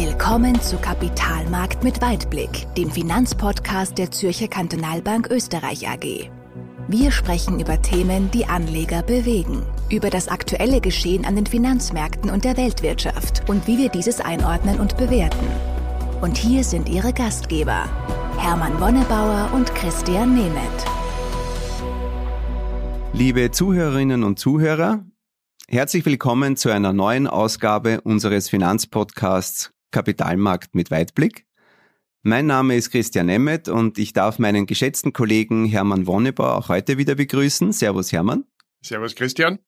Willkommen zu Kapitalmarkt mit Weitblick, dem Finanzpodcast der Zürcher Kantonalbank Österreich AG. Wir sprechen über Themen, die Anleger bewegen, über das aktuelle Geschehen an den Finanzmärkten und der Weltwirtschaft und wie wir dieses einordnen und bewerten. Und hier sind Ihre Gastgeber, Hermann Wonnebauer und Christian Nemeth. Liebe Zuhörerinnen und Zuhörer, herzlich willkommen zu einer neuen Ausgabe unseres Finanzpodcasts Kapitalmarkt mit Weitblick. Mein Name ist Christian Nemeth und ich darf meinen geschätzten Kollegen Hermann Wonnebauer auch heute wieder begrüßen. Servus Hermann. Servus Christian.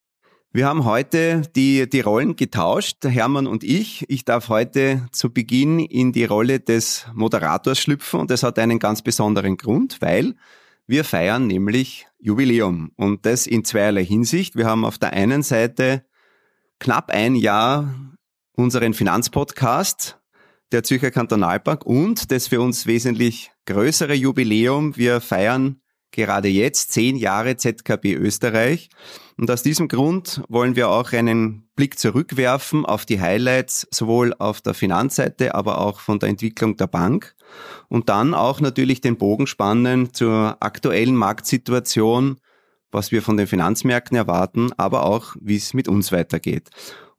Wir haben heute die, die Rollen getauscht, Hermann und ich. Ich darf heute zu Beginn in die Rolle des Moderators schlüpfen und das hat einen ganz besonderen Grund, weil wir feiern nämlich Jubiläum und das in zweierlei Hinsicht. Wir haben auf der einen Seite knapp ein Jahr unseren Finanzpodcast der Zürcher Kantonalbank und das für uns wesentlich größere Jubiläum. Wir feiern gerade jetzt zehn Jahre ZKB Österreich. Und aus diesem Grund wollen wir auch einen Blick zurückwerfen auf die Highlights, sowohl auf der Finanzseite, aber auch von der Entwicklung der Bank. Und dann auch natürlich den Bogen spannen zur aktuellen Marktsituation, was wir von den Finanzmärkten erwarten, aber auch, wie es mit uns weitergeht.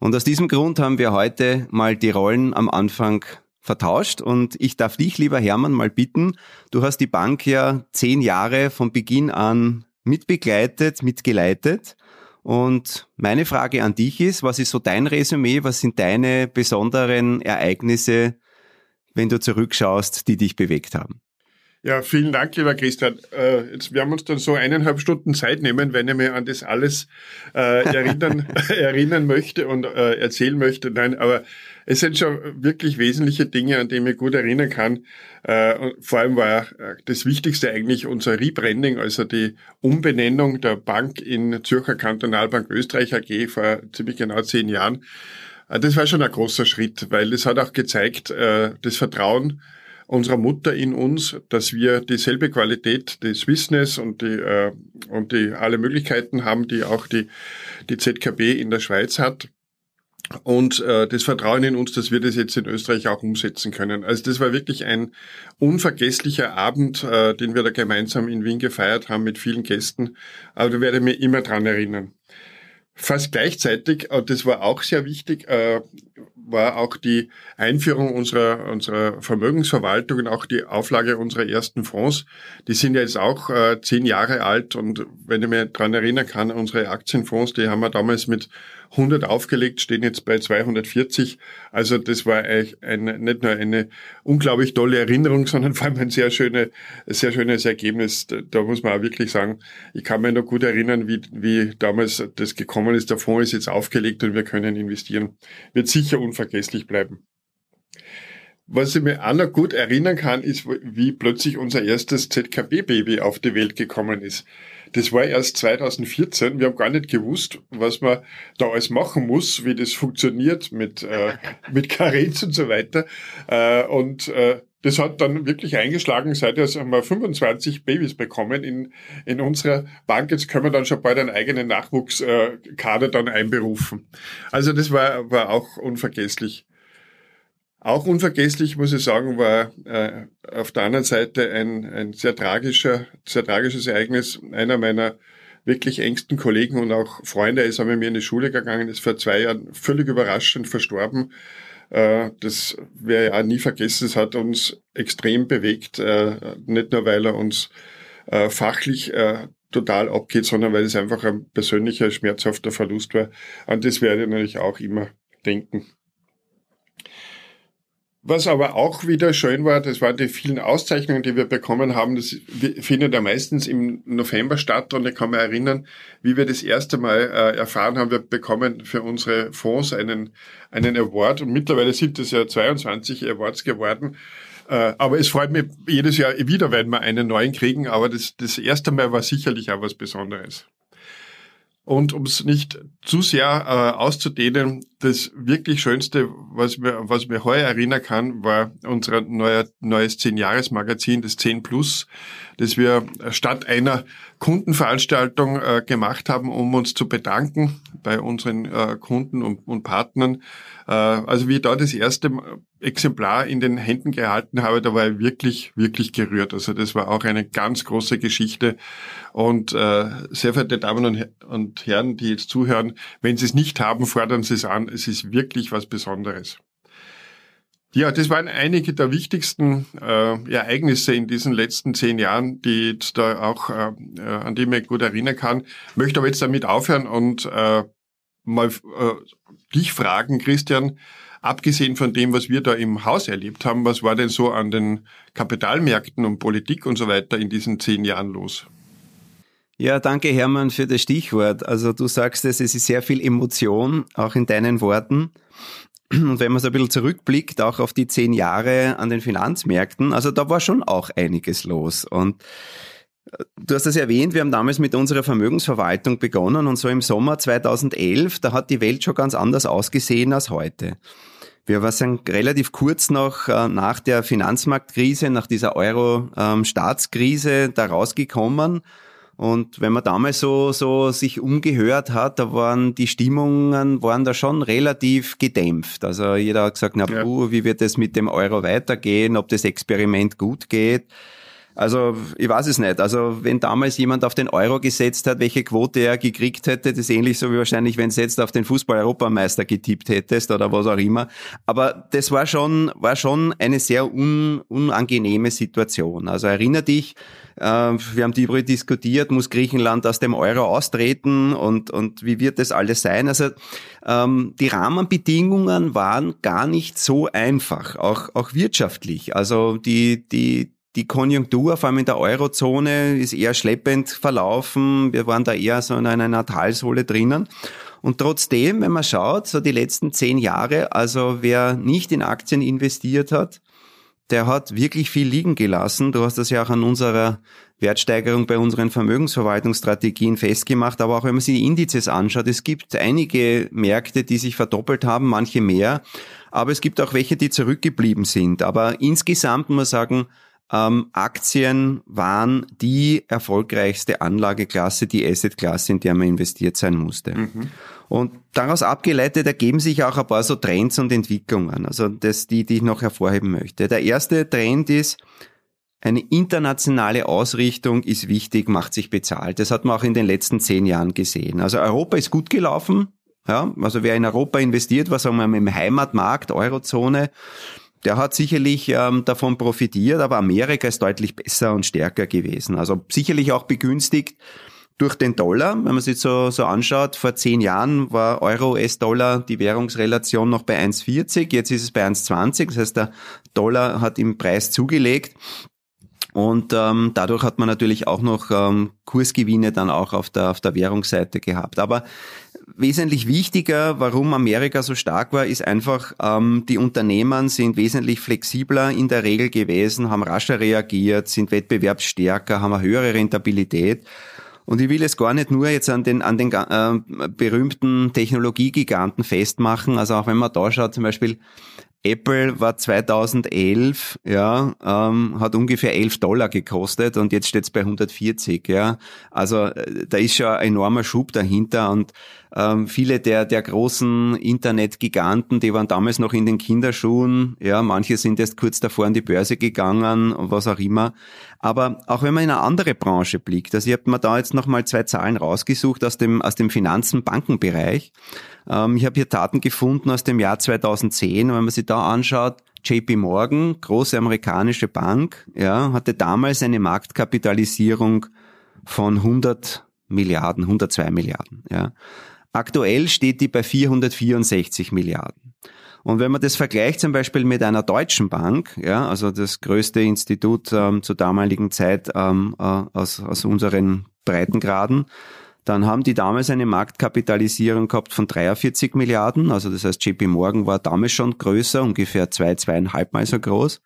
Und aus diesem Grund haben wir heute mal die Rollen am Anfang vertauscht und ich darf dich, lieber Hermann, mal bitten, du hast die Bank ja zehn Jahre von Beginn an mitbegleitet, mitgeleitet. Und meine Frage an dich ist, was ist so dein Resümee, was sind deine besonderen Ereignisse, wenn du zurückschaust, die dich bewegt haben? Ja, vielen Dank, lieber Christian. Äh, jetzt werden wir uns dann so eineinhalb Stunden Zeit nehmen, wenn ich mir an das alles äh, erinnern, erinnern möchte und äh, erzählen möchte. Nein, aber es sind schon wirklich wesentliche Dinge, an die ich mich gut erinnern kann. Äh, vor allem war äh, das Wichtigste eigentlich unser Rebranding, also die Umbenennung der Bank in Zürcher Kantonalbank Österreich AG vor ziemlich genau zehn Jahren. Äh, das war schon ein großer Schritt, weil es hat auch gezeigt, äh, das Vertrauen, unserer Mutter in uns, dass wir dieselbe Qualität des Wissens und die, äh, und die alle Möglichkeiten haben, die auch die, die ZKB in der Schweiz hat. Und äh, das Vertrauen in uns, dass wir das jetzt in Österreich auch umsetzen können. Also das war wirklich ein unvergesslicher Abend, äh, den wir da gemeinsam in Wien gefeiert haben mit vielen Gästen. Aber da werde ich mich immer dran erinnern. Fast gleichzeitig, und das war auch sehr wichtig, äh, war auch die Einführung unserer, unserer Vermögensverwaltung und auch die Auflage unserer ersten Fonds. Die sind ja jetzt auch äh, zehn Jahre alt und wenn ich mich dran erinnern kann, unsere Aktienfonds, die haben wir damals mit 100 aufgelegt, stehen jetzt bei 240. Also das war eigentlich ein, nicht nur eine unglaublich tolle Erinnerung, sondern vor allem ein sehr, schöne, sehr schönes Ergebnis. Da muss man auch wirklich sagen, ich kann mich noch gut erinnern, wie, wie damals das gekommen ist. Der Fonds ist jetzt aufgelegt und wir können investieren. Wird sicher unvergesslich bleiben. Was ich mir auch noch gut erinnern kann, ist, wie plötzlich unser erstes ZKB-Baby auf die Welt gekommen ist. Das war erst 2014. Wir haben gar nicht gewusst, was man da alles machen muss, wie das funktioniert mit, äh, mit Karenz und so weiter. Äh, und äh, das hat dann wirklich eingeschlagen. Seither haben wir 25 Babys bekommen in, in unserer Bank. Jetzt können wir dann schon bald einen eigenen Nachwuchskader dann einberufen. Also das war, war auch unvergesslich. Auch unvergesslich, muss ich sagen, war äh, auf der anderen Seite ein, ein sehr tragischer, sehr tragisches Ereignis. Einer meiner wirklich engsten Kollegen und auch Freunde ist mit mir in die Schule gegangen, ist vor zwei Jahren völlig überraschend verstorben. Äh, das ich auch nie vergessen. Es hat uns extrem bewegt, äh, nicht nur weil er uns äh, fachlich äh, total abgeht, sondern weil es einfach ein persönlicher, schmerzhafter Verlust war. An das werde ich natürlich auch immer denken. Was aber auch wieder schön war, das waren die vielen Auszeichnungen, die wir bekommen haben. Das findet ja meistens im November statt und ich kann mich erinnern, wie wir das erste Mal äh, erfahren haben, wir bekommen für unsere Fonds einen, einen Award und mittlerweile sind es ja 22 Awards geworden. Äh, aber es freut mich jedes Jahr wieder, wenn wir einen neuen kriegen, aber das, das erste Mal war sicherlich auch was Besonderes. Und um es nicht zu sehr äh, auszudehnen, das wirklich Schönste, was mir, was mir heuer erinnern kann, war unser neuer, neues 10-Jahres-Magazin, das 10 Plus. das wir statt einer Kundenveranstaltung äh, gemacht haben, um uns zu bedanken bei unseren äh, Kunden und, und Partnern. Äh, also wie da das erste Exemplar in den Händen gehalten habe, da war ich wirklich, wirklich gerührt. Also das war auch eine ganz große Geschichte. Und äh, sehr verehrte Damen und, Herren, die jetzt zuhören, wenn Sie es nicht haben, fordern Sie es an. Es ist wirklich was Besonderes. Ja, das waren einige der wichtigsten äh, Ereignisse in diesen letzten zehn Jahren, die jetzt da auch, äh, äh, an die ich mich gut erinnern kann. Möchte aber jetzt damit aufhören und äh, mal äh, dich fragen, Christian, abgesehen von dem, was wir da im Haus erlebt haben, was war denn so an den Kapitalmärkten und Politik und so weiter in diesen zehn Jahren los? Ja, danke Hermann für das Stichwort. Also du sagst es, es ist sehr viel Emotion, auch in deinen Worten. Und wenn man so ein bisschen zurückblickt, auch auf die zehn Jahre an den Finanzmärkten, also da war schon auch einiges los. Und Du hast es erwähnt, wir haben damals mit unserer Vermögensverwaltung begonnen und so im Sommer 2011, da hat die Welt schon ganz anders ausgesehen als heute. Wir waren relativ kurz noch äh, nach der Finanzmarktkrise, nach dieser Euro-Staatskrise ähm, da rausgekommen und wenn man damals so, so sich umgehört hat, da waren die Stimmungen waren da schon relativ gedämpft. Also jeder hat gesagt, na puh, wie wird es mit dem Euro weitergehen, ob das Experiment gut geht. Also ich weiß es nicht. Also wenn damals jemand auf den Euro gesetzt hat, welche Quote er gekriegt hätte, das ist ähnlich so wie wahrscheinlich, wenn du jetzt auf den Fußball-Europameister getippt hättest oder was auch immer. Aber das war schon, war schon eine sehr un, unangenehme Situation. Also erinnere dich, äh, wir haben darüber diskutiert, muss Griechenland aus dem Euro austreten und, und wie wird das alles sein? Also ähm, die Rahmenbedingungen waren gar nicht so einfach, auch, auch wirtschaftlich. Also die, die, die Konjunktur, vor allem in der Eurozone, ist eher schleppend verlaufen. Wir waren da eher so in einer Talsohle drinnen. Und trotzdem, wenn man schaut, so die letzten zehn Jahre, also wer nicht in Aktien investiert hat, der hat wirklich viel liegen gelassen. Du hast das ja auch an unserer Wertsteigerung bei unseren Vermögensverwaltungsstrategien festgemacht. Aber auch wenn man sich die Indizes anschaut, es gibt einige Märkte, die sich verdoppelt haben, manche mehr. Aber es gibt auch welche, die zurückgeblieben sind. Aber insgesamt muss man sagen, ähm, Aktien waren die erfolgreichste Anlageklasse, die Assetklasse, in der man investiert sein musste. Mhm. Und daraus abgeleitet ergeben sich auch ein paar so Trends und Entwicklungen, also das, die, die ich noch hervorheben möchte. Der erste Trend ist, eine internationale Ausrichtung ist wichtig, macht sich bezahlt. Das hat man auch in den letzten zehn Jahren gesehen. Also Europa ist gut gelaufen. Ja, also wer in Europa investiert, was sagen wir im Heimatmarkt, Eurozone, der hat sicherlich ähm, davon profitiert, aber Amerika ist deutlich besser und stärker gewesen. Also sicherlich auch begünstigt durch den Dollar. Wenn man sich so, so anschaut, vor zehn Jahren war Euro, US-Dollar die Währungsrelation noch bei 1,40, jetzt ist es bei 1,20. Das heißt, der Dollar hat im Preis zugelegt. Und ähm, dadurch hat man natürlich auch noch ähm, Kursgewinne dann auch auf der, auf der Währungsseite gehabt. Aber wesentlich wichtiger, warum Amerika so stark war, ist einfach, ähm, die Unternehmen sind wesentlich flexibler in der Regel gewesen, haben rascher reagiert, sind wettbewerbsstärker, haben eine höhere Rentabilität. Und ich will es gar nicht nur jetzt an den, an den äh, berühmten Technologiegiganten festmachen. Also auch wenn man da schaut, zum Beispiel Apple war 2011, ja, ähm, hat ungefähr 11 Dollar gekostet und jetzt steht es bei 140, ja. Also äh, da ist schon ein enormer Schub dahinter und ähm, viele der, der großen Internetgiganten, die waren damals noch in den Kinderschuhen, ja, manche sind erst kurz davor an die Börse gegangen und was auch immer. Aber auch wenn man in eine andere Branche blickt, also ich habe mir da jetzt nochmal zwei Zahlen rausgesucht aus dem, aus dem Finanzen-Bankenbereich. Ähm, ich habe hier Daten gefunden aus dem Jahr 2010. wenn man sich da anschaut, JP Morgan, große amerikanische Bank, ja, hatte damals eine Marktkapitalisierung von 100 Milliarden, 102 Milliarden, ja. Aktuell steht die bei 464 Milliarden. Und wenn man das vergleicht zum Beispiel mit einer deutschen Bank, ja, also das größte Institut ähm, zur damaligen Zeit ähm, äh, aus, aus unseren Breitengraden, dann haben die damals eine Marktkapitalisierung gehabt von 43 Milliarden. Also das heißt, JP Morgan war damals schon größer, ungefähr zwei, zweieinhalb Mal so groß.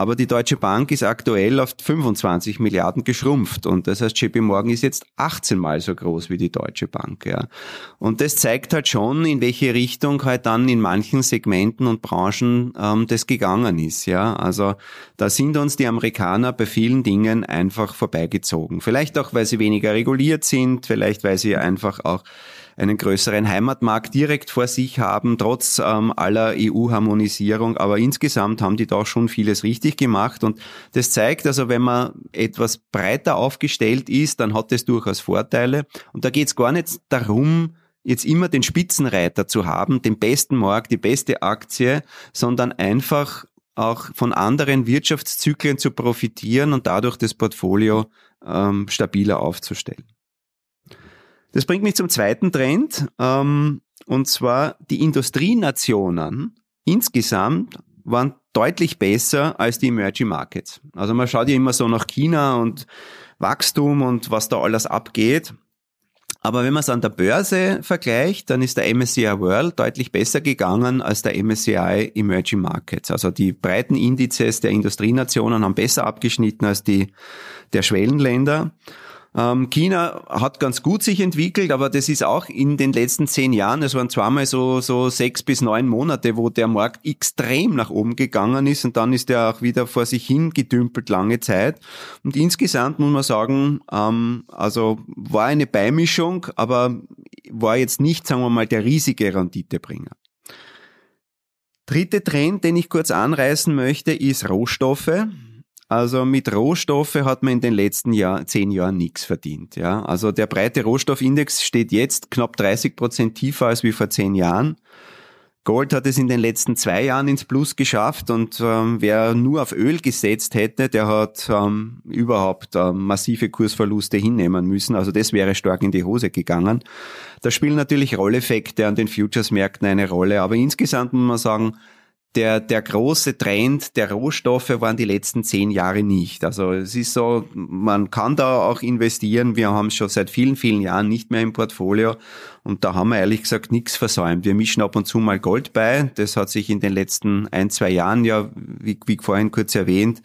Aber die Deutsche Bank ist aktuell auf 25 Milliarden geschrumpft und das heißt, JP Morgan ist jetzt 18 mal so groß wie die Deutsche Bank. Ja. Und das zeigt halt schon, in welche Richtung halt dann in manchen Segmenten und Branchen ähm, das gegangen ist. Ja. Also da sind uns die Amerikaner bei vielen Dingen einfach vorbeigezogen. Vielleicht auch, weil sie weniger reguliert sind, vielleicht weil sie einfach auch einen größeren Heimatmarkt direkt vor sich haben, trotz ähm, aller EU-Harmonisierung. Aber insgesamt haben die da schon vieles richtig gemacht. Und das zeigt also, wenn man etwas breiter aufgestellt ist, dann hat es durchaus Vorteile. Und da geht es gar nicht darum, jetzt immer den Spitzenreiter zu haben, den besten Markt, die beste Aktie, sondern einfach auch von anderen Wirtschaftszyklen zu profitieren und dadurch das Portfolio ähm, stabiler aufzustellen. Das bringt mich zum zweiten Trend, ähm, und zwar die Industrienationen insgesamt waren deutlich besser als die Emerging Markets. Also man schaut ja immer so nach China und Wachstum und was da alles abgeht. Aber wenn man es an der Börse vergleicht, dann ist der MSCI World deutlich besser gegangen als der MSCI Emerging Markets. Also die breiten Indizes der Industrienationen haben besser abgeschnitten als die der Schwellenländer. Ähm, China hat ganz gut sich entwickelt, aber das ist auch in den letzten zehn Jahren, es waren zweimal so, so sechs bis neun Monate, wo der Markt extrem nach oben gegangen ist und dann ist er auch wieder vor sich hin gedümpelt lange Zeit. Und insgesamt muss man sagen, ähm, also war eine Beimischung, aber war jetzt nicht, sagen wir mal, der riesige Renditebringer. Dritte Trend, den ich kurz anreißen möchte, ist Rohstoffe. Also mit Rohstoffe hat man in den letzten Jahr, zehn Jahren nichts verdient. Ja? Also der breite Rohstoffindex steht jetzt knapp 30 Prozent tiefer als wie vor zehn Jahren. Gold hat es in den letzten zwei Jahren ins Plus geschafft und ähm, wer nur auf Öl gesetzt hätte, der hat ähm, überhaupt ähm, massive Kursverluste hinnehmen müssen. Also das wäre stark in die Hose gegangen. Da spielen natürlich Rolleffekte an den Futures-Märkten eine Rolle, aber insgesamt muss man sagen, der, der große Trend der Rohstoffe waren die letzten zehn Jahre nicht. Also es ist so, man kann da auch investieren. Wir haben es schon seit vielen, vielen Jahren nicht mehr im Portfolio. Und da haben wir ehrlich gesagt nichts versäumt. Wir mischen ab und zu mal Gold bei. Das hat sich in den letzten ein, zwei Jahren ja, wie, wie vorhin kurz erwähnt,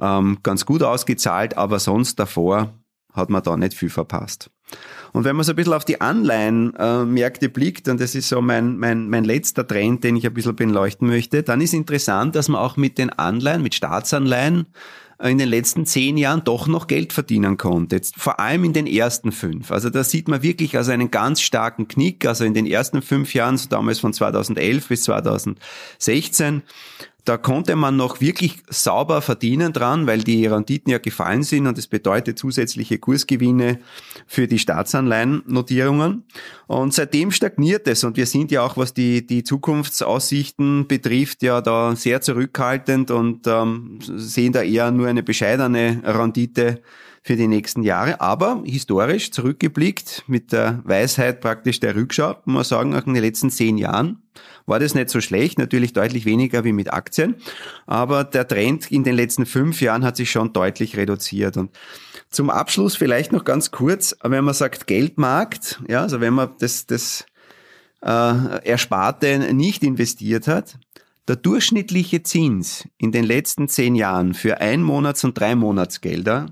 ähm, ganz gut ausgezahlt. Aber sonst davor hat man da nicht viel verpasst. Und wenn man so ein bisschen auf die Anleihenmärkte blickt, und das ist so mein, mein, mein letzter Trend, den ich ein bisschen beleuchten möchte, dann ist interessant, dass man auch mit den Anleihen, mit Staatsanleihen, in den letzten zehn Jahren doch noch Geld verdienen konnte. Jetzt vor allem in den ersten fünf. Also da sieht man wirklich also einen ganz starken Knick. Also in den ersten fünf Jahren, so damals von 2011 bis 2016, da konnte man noch wirklich sauber verdienen dran, weil die Renditen ja gefallen sind und das bedeutet zusätzliche Kursgewinne für die Staatsanleihennotierungen. Und seitdem stagniert es und wir sind ja auch, was die, die Zukunftsaussichten betrifft, ja da sehr zurückhaltend und ähm, sehen da eher nur eine bescheidene Rendite für die nächsten Jahre. Aber historisch zurückgeblickt mit der Weisheit praktisch der Rückschau, muss man sagen, auch in den letzten zehn Jahren war das nicht so schlecht, natürlich deutlich weniger wie mit Aktien, aber der Trend in den letzten fünf Jahren hat sich schon deutlich reduziert. Und zum Abschluss vielleicht noch ganz kurz, wenn man sagt Geldmarkt, ja, also wenn man das, das äh, Ersparte nicht investiert hat, der durchschnittliche Zins in den letzten zehn Jahren für Ein-Monats- und Drei-Monatsgelder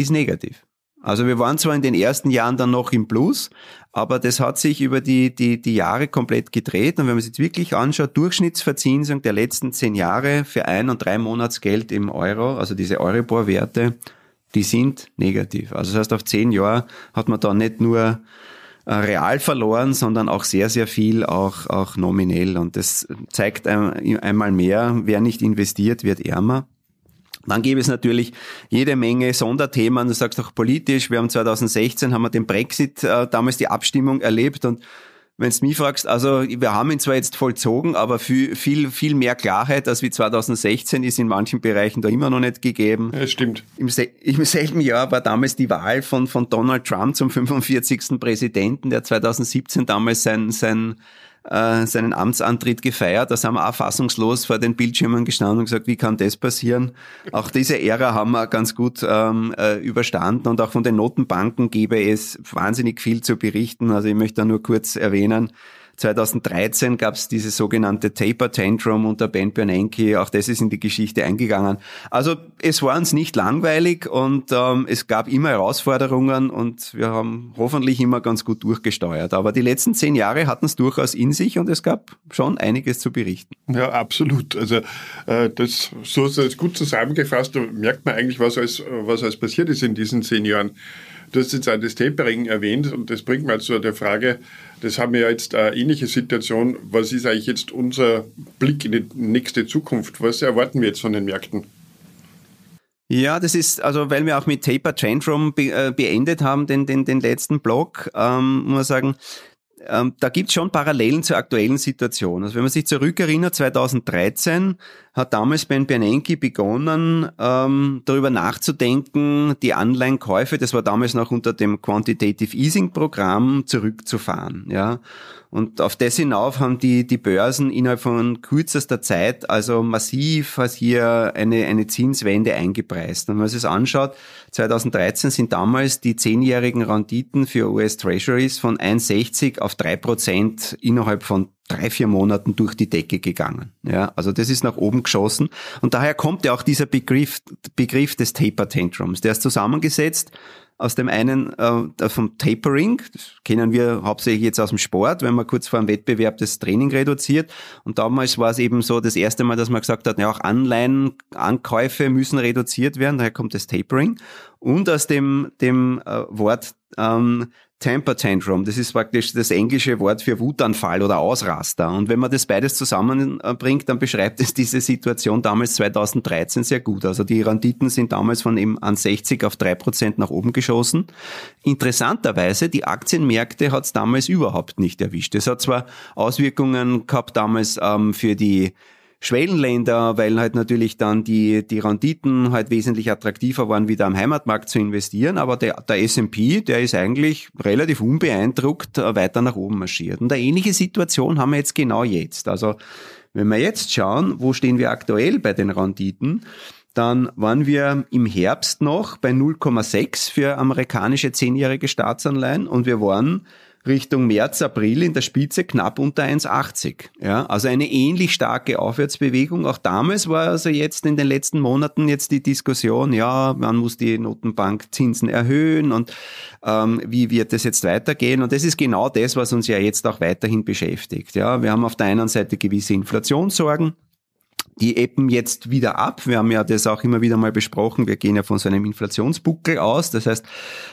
ist negativ. Also wir waren zwar in den ersten Jahren dann noch im Plus, aber das hat sich über die, die, die Jahre komplett gedreht. Und wenn man sich jetzt wirklich anschaut, Durchschnittsverzinsung der letzten zehn Jahre für ein und drei Monatsgeld im Euro, also diese Euribor-Werte, die sind negativ. Also das heißt, auf zehn Jahre hat man da nicht nur äh, real verloren, sondern auch sehr, sehr viel auch, auch nominell. Und das zeigt einmal mehr, wer nicht investiert, wird ärmer. Dann gäbe es natürlich jede Menge Sonderthemen. Du sagst auch politisch. Wir haben 2016 haben wir den Brexit äh, damals die Abstimmung erlebt und wenn du mich fragst, also wir haben ihn zwar jetzt vollzogen, aber viel, viel, viel mehr Klarheit als wie 2016 ist in manchen Bereichen da immer noch nicht gegeben. Ja, stimmt. Im, Im, selben Jahr war damals die Wahl von, von Donald Trump zum 45. Präsidenten, der 2017 damals sein, sein äh, seinen Amtsantritt gefeiert. Da sind wir auch fassungslos vor den Bildschirmen gestanden und gesagt, wie kann das passieren? Auch diese Ära haben wir ganz gut ähm, äh, überstanden und auch von den Notenbanken gäbe es wahnsinnig viel zu berichten. Also ich möchte da nur kurz erwähnen, 2013 gab es diese sogenannte Taper Tantrum unter Ben Bernanke. Auch das ist in die Geschichte eingegangen. Also es war uns nicht langweilig und ähm, es gab immer Herausforderungen und wir haben hoffentlich immer ganz gut durchgesteuert. Aber die letzten zehn Jahre hatten es durchaus in sich und es gab schon einiges zu berichten. Ja, absolut. Also äh, das so ist gut zusammengefasst. Da merkt man eigentlich, was alles, was alles passiert ist in diesen zehn Jahren. Du hast jetzt auch das Tapering erwähnt und das bringt mir zu der Frage, das haben wir ja jetzt eine ähnliche Situation. Was ist eigentlich jetzt unser Blick in die nächste Zukunft? Was erwarten wir jetzt von den Märkten? Ja, das ist, also weil wir auch mit Taper Tantrum be, äh, beendet haben, den, den, den letzten Block, ähm, muss man sagen, ähm, da gibt es schon Parallelen zur aktuellen Situation. Also wenn man sich zurückerinnert, 2013 hat damals Ben Bernanke begonnen, ähm, darüber nachzudenken, die Anleihenkäufe, das war damals noch unter dem Quantitative Easing Programm, zurückzufahren. Ja. Und auf das hinauf haben die, die Börsen innerhalb von kürzester Zeit also massiv als hier eine, eine Zinswende eingepreist. Und wenn man sich das anschaut, 2013 sind damals die zehnjährigen Renditen für US Treasuries von 1,60 auf drei Prozent innerhalb von drei, vier Monaten durch die Decke gegangen. Ja, also das ist nach oben geschossen. Und daher kommt ja auch dieser Begriff, Begriff des Taper Tantrums. Der ist zusammengesetzt aus dem einen äh, vom Tapering, das kennen wir hauptsächlich jetzt aus dem Sport, wenn man kurz vor einem Wettbewerb das Training reduziert. Und damals war es eben so das erste Mal, dass man gesagt hat, ja auch Anleihen, Ankäufe müssen reduziert werden, daher kommt das Tapering. Und aus dem, dem äh, Wort ähm, Temper Tantrum, das ist praktisch das englische Wort für Wutanfall oder Ausraster. Und wenn man das beides zusammenbringt, dann beschreibt es diese Situation damals 2013 sehr gut. Also die Renditen sind damals von eben an 60 auf 3 Prozent nach oben geschossen. Interessanterweise, die Aktienmärkte hat es damals überhaupt nicht erwischt. Es hat zwar Auswirkungen gehabt damals ähm, für die Schwellenländer, weil halt natürlich dann die, die Renditen halt wesentlich attraktiver waren, wieder am Heimatmarkt zu investieren. Aber der, der S&P, der ist eigentlich relativ unbeeindruckt äh, weiter nach oben marschiert. Und eine ähnliche Situation haben wir jetzt genau jetzt. Also wenn wir jetzt schauen, wo stehen wir aktuell bei den Renditen, dann waren wir im Herbst noch bei 0,6 für amerikanische zehnjährige Staatsanleihen und wir waren Richtung März, April in der Spitze knapp unter 1,80. Ja, also eine ähnlich starke Aufwärtsbewegung. Auch damals war also jetzt in den letzten Monaten jetzt die Diskussion, ja, man muss die Notenbank Zinsen erhöhen und ähm, wie wird das jetzt weitergehen? Und das ist genau das, was uns ja jetzt auch weiterhin beschäftigt. Ja, wir haben auf der einen Seite gewisse Inflationssorgen. Die ebben jetzt wieder ab. Wir haben ja das auch immer wieder mal besprochen. Wir gehen ja von so einem Inflationsbuckel aus. Das heißt,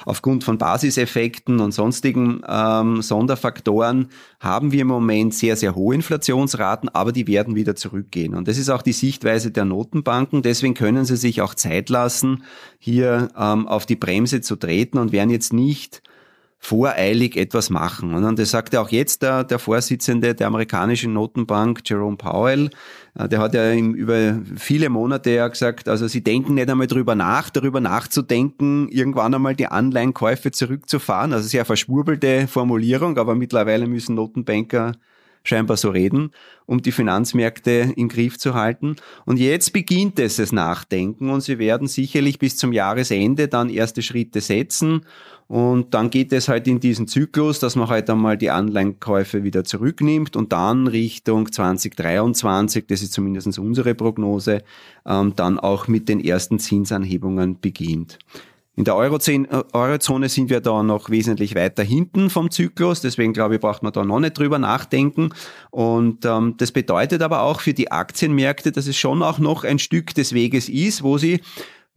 aufgrund von Basiseffekten und sonstigen ähm, Sonderfaktoren haben wir im Moment sehr, sehr hohe Inflationsraten, aber die werden wieder zurückgehen. Und das ist auch die Sichtweise der Notenbanken. Deswegen können sie sich auch Zeit lassen, hier ähm, auf die Bremse zu treten und werden jetzt nicht voreilig etwas machen. Und das sagte auch jetzt der, der Vorsitzende der amerikanischen Notenbank, Jerome Powell, äh, der hat ja über viele Monate ja gesagt, also sie denken nicht einmal darüber nach, darüber nachzudenken, irgendwann einmal die Anleihenkäufe zurückzufahren. Also sehr verschwurbelte Formulierung, aber mittlerweile müssen Notenbanker scheinbar so reden, um die Finanzmärkte im Griff zu halten. Und jetzt beginnt es das Nachdenken und sie werden sicherlich bis zum Jahresende dann erste Schritte setzen und dann geht es halt in diesen Zyklus, dass man halt einmal die Anleihenkäufe wieder zurücknimmt und dann Richtung 2023, das ist zumindest unsere Prognose, ähm, dann auch mit den ersten Zinsanhebungen beginnt. In der Eurozone sind wir da noch wesentlich weiter hinten vom Zyklus, deswegen glaube ich, braucht man da noch nicht drüber nachdenken. Und ähm, das bedeutet aber auch für die Aktienmärkte, dass es schon auch noch ein Stück des Weges ist, wo sie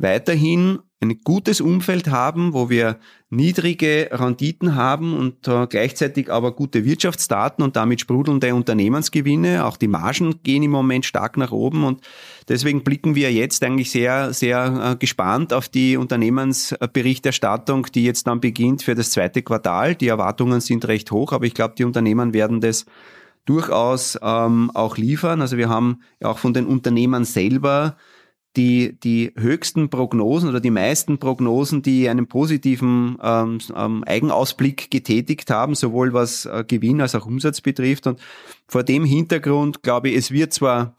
weiterhin ein gutes Umfeld haben, wo wir niedrige Renditen haben und äh, gleichzeitig aber gute Wirtschaftsdaten und damit sprudelnde Unternehmensgewinne. Auch die Margen gehen im Moment stark nach oben und deswegen blicken wir jetzt eigentlich sehr, sehr äh, gespannt auf die Unternehmensberichterstattung, die jetzt dann beginnt für das zweite Quartal. Die Erwartungen sind recht hoch, aber ich glaube, die Unternehmen werden das durchaus ähm, auch liefern. Also wir haben auch von den Unternehmen selber die, die höchsten Prognosen oder die meisten Prognosen, die einen positiven ähm, ähm, Eigenausblick getätigt haben, sowohl was äh, Gewinn als auch Umsatz betrifft. Und vor dem Hintergrund glaube ich, es wird zwar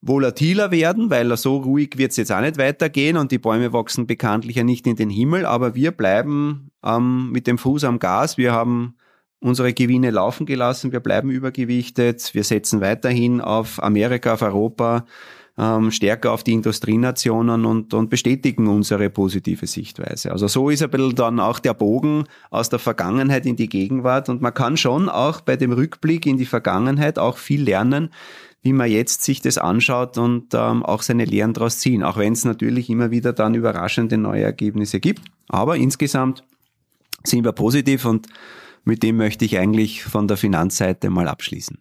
volatiler werden, weil so ruhig wird es jetzt auch nicht weitergehen und die Bäume wachsen bekanntlich ja nicht in den Himmel, aber wir bleiben ähm, mit dem Fuß am Gas. Wir haben unsere Gewinne laufen gelassen, wir bleiben übergewichtet, wir setzen weiterhin auf Amerika, auf Europa, ähm, stärker auf die Industrienationen und, und bestätigen unsere positive Sichtweise. Also so ist ein bisschen dann auch der Bogen aus der Vergangenheit in die Gegenwart und man kann schon auch bei dem Rückblick in die Vergangenheit auch viel lernen, wie man jetzt sich das anschaut und ähm, auch seine Lehren daraus ziehen, auch wenn es natürlich immer wieder dann überraschende neue Ergebnisse gibt. Aber insgesamt sind wir positiv und mit dem möchte ich eigentlich von der Finanzseite mal abschließen.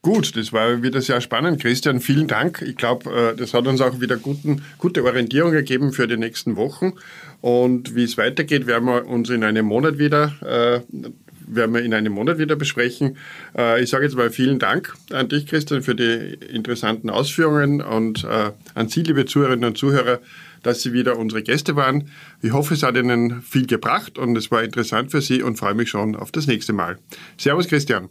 Gut, das war wieder sehr spannend, Christian. Vielen Dank. Ich glaube, äh, das hat uns auch wieder guten, gute Orientierung gegeben für die nächsten Wochen. Und wie es weitergeht, werden wir uns in einem Monat wieder äh, werden wir in einem Monat wieder besprechen. Äh, ich sage jetzt mal vielen Dank an dich, Christian, für die interessanten Ausführungen und an Sie, liebe Zuhörerinnen und Zuhörer, dass Sie wieder unsere Gäste waren. Ich hoffe, es hat Ihnen viel gebracht und es war interessant für Sie und freue mich schon auf das nächste Mal. Servus, Christian.